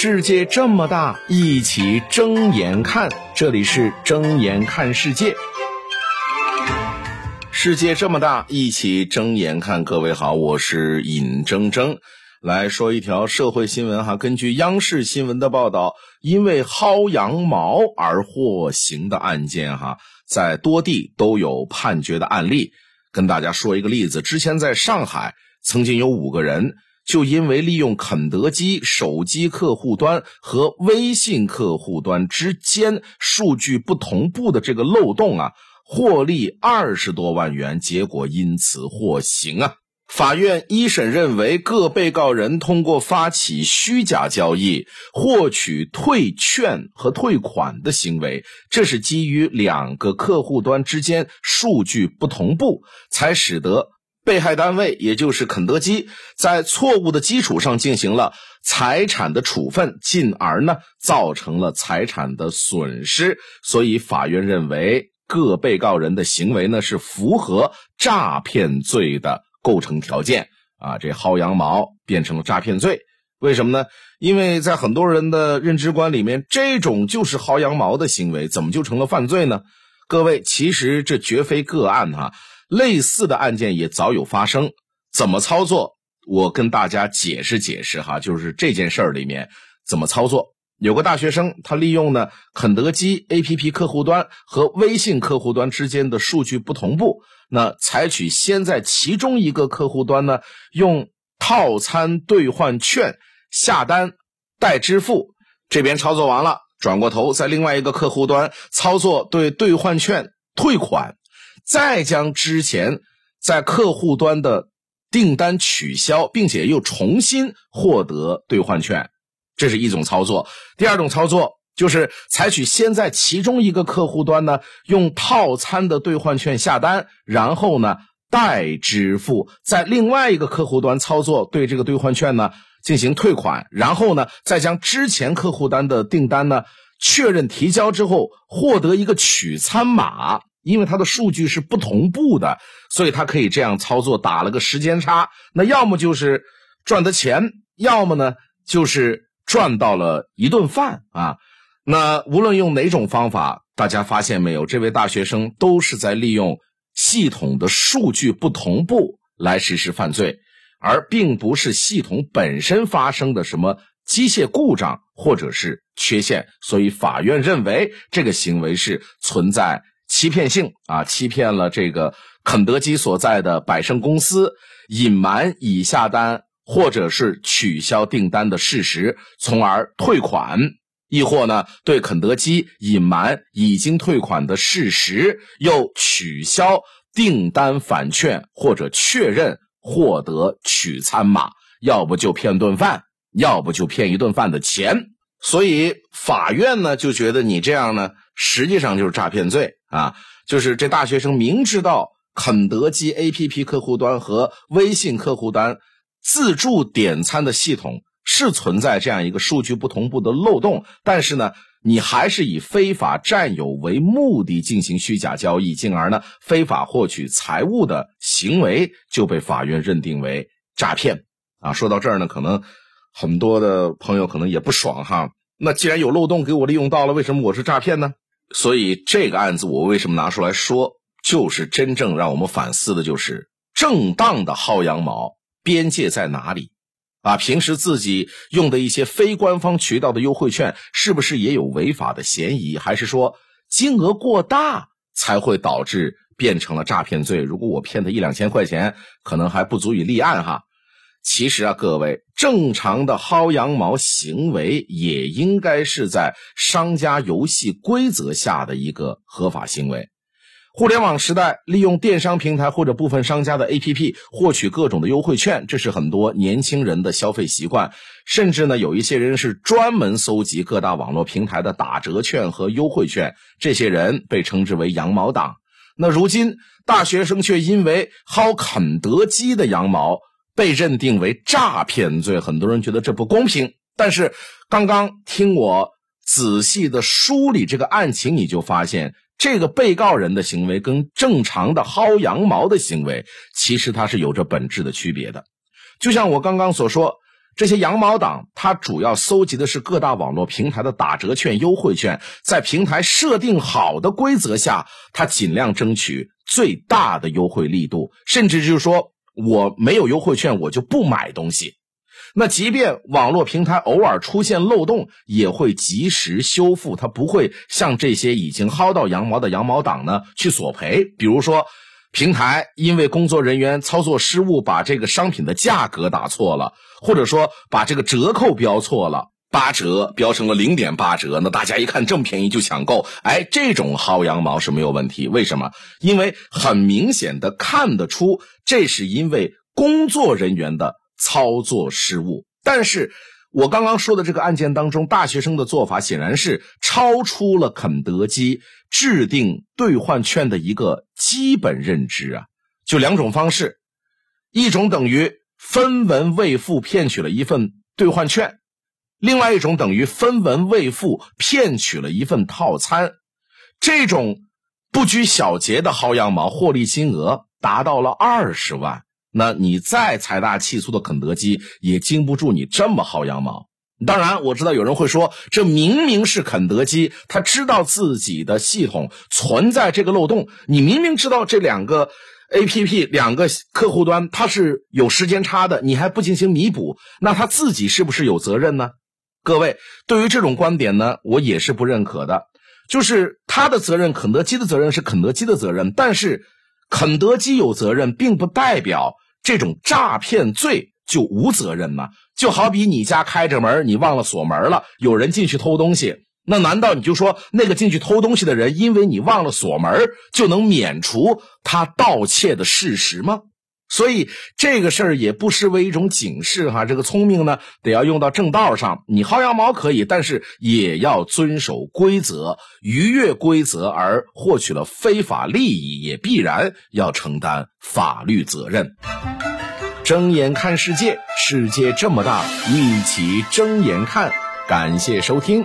世界这么大，一起睁眼看。这里是睁眼看世界。世界这么大，一起睁眼看。各位好，我是尹铮铮，来说一条社会新闻哈。根据央视新闻的报道，因为薅羊毛而获刑的案件哈，在多地都有判决的案例。跟大家说一个例子，之前在上海曾经有五个人。就因为利用肯德基手机客户端和微信客户端之间数据不同步的这个漏洞啊，获利二十多万元，结果因此获刑啊。法院一审认为，各被告人通过发起虚假交易获取退券和退款的行为，这是基于两个客户端之间数据不同步，才使得。被害单位也就是肯德基，在错误的基础上进行了财产的处分，进而呢造成了财产的损失。所以法院认为各被告人的行为呢是符合诈骗罪的构成条件啊，这薅羊毛变成了诈骗罪。为什么呢？因为在很多人的认知观里面，这种就是薅羊毛的行为，怎么就成了犯罪呢？各位，其实这绝非个案哈。类似的案件也早有发生，怎么操作？我跟大家解释解释哈，就是这件事儿里面怎么操作。有个大学生，他利用呢肯德基 APP 客户端和微信客户端之间的数据不同步，那采取先在其中一个客户端呢用套餐兑换券下单代支付，这边操作完了，转过头在另外一个客户端操作对兑换券退款。再将之前在客户端的订单取消，并且又重新获得兑换券，这是一种操作。第二种操作就是采取先在其中一个客户端呢用套餐的兑换券下单，然后呢代支付，在另外一个客户端操作对这个兑换券呢进行退款，然后呢再将之前客户端的订单呢确认提交之后，获得一个取餐码。因为它的数据是不同步的，所以它可以这样操作，打了个时间差。那要么就是赚的钱，要么呢就是赚到了一顿饭啊。那无论用哪种方法，大家发现没有，这位大学生都是在利用系统的数据不同步来实施犯罪，而并不是系统本身发生的什么机械故障或者是缺陷。所以法院认为这个行为是存在。欺骗性啊，欺骗了这个肯德基所在的百胜公司，隐瞒已下单或者是取消订单的事实，从而退款；亦或呢，对肯德基隐瞒已经退款的事实，又取消订单返券或者确认获得取餐码，要不就骗顿饭，要不就骗一顿饭的钱。所以法院呢就觉得你这样呢，实际上就是诈骗罪。啊，就是这大学生明知道肯德基 APP 客户端和微信客户端自助点餐的系统是存在这样一个数据不同步的漏洞，但是呢，你还是以非法占有为目的进行虚假交易，进而呢非法获取财物的行为就被法院认定为诈骗。啊，说到这儿呢，可能很多的朋友可能也不爽哈。那既然有漏洞给我利用到了，为什么我是诈骗呢？所以这个案子我为什么拿出来说，就是真正让我们反思的，就是正当的薅羊毛边界在哪里？啊，平时自己用的一些非官方渠道的优惠券，是不是也有违法的嫌疑？还是说金额过大才会导致变成了诈骗罪？如果我骗他一两千块钱，可能还不足以立案哈。其实啊，各位，正常的薅羊毛行为也应该是在商家游戏规则下的一个合法行为。互联网时代，利用电商平台或者部分商家的 APP 获取各种的优惠券，这是很多年轻人的消费习惯。甚至呢，有一些人是专门搜集各大网络平台的打折券和优惠券，这些人被称之为“羊毛党”。那如今，大学生却因为薅肯德基的羊毛。被认定为诈骗罪，很多人觉得这不公平。但是刚刚听我仔细的梳理这个案情，你就发现这个被告人的行为跟正常的薅羊毛的行为，其实它是有着本质的区别的。就像我刚刚所说，这些羊毛党，它主要搜集的是各大网络平台的打折券、优惠券，在平台设定好的规则下，它尽量争取最大的优惠力度，甚至就是说我没有优惠券，我就不买东西。那即便网络平台偶尔出现漏洞，也会及时修复，它不会向这些已经薅到羊毛的羊毛党呢去索赔。比如说，平台因为工作人员操作失误，把这个商品的价格打错了，或者说把这个折扣标错了，八折标成了零点八折，那大家一看这么便宜就抢购，哎，这种薅羊毛是没有问题。为什么？因为很明显的看得出，这是因为工作人员的。操作失误，但是我刚刚说的这个案件当中，大学生的做法显然是超出了肯德基制定兑换券的一个基本认知啊！就两种方式，一种等于分文未付骗取了一份兑换券，另外一种等于分文未付骗取了一份套餐。这种不拘小节的薅羊毛，获利金额达到了二十万。那你再财大气粗的肯德基也经不住你这么薅羊毛。当然，我知道有人会说，这明明是肯德基，他知道自己的系统存在这个漏洞。你明明知道这两个 A P P 两个客户端它是有时间差的，你还不进行弥补，那他自己是不是有责任呢？各位，对于这种观点呢，我也是不认可的。就是他的责任，肯德基的责任是肯德基的责任，但是。肯德基有责任，并不代表这种诈骗罪就无责任嘛？就好比你家开着门，你忘了锁门了，有人进去偷东西，那难道你就说那个进去偷东西的人，因为你忘了锁门，就能免除他盗窃的事实吗？所以这个事儿也不失为一种警示哈。这个聪明呢，得要用到正道上。你薅羊毛可以，但是也要遵守规则。逾越规则而获取了非法利益，也必然要承担法律责任。睁眼看世界，世界这么大，一起睁眼看。感谢收听。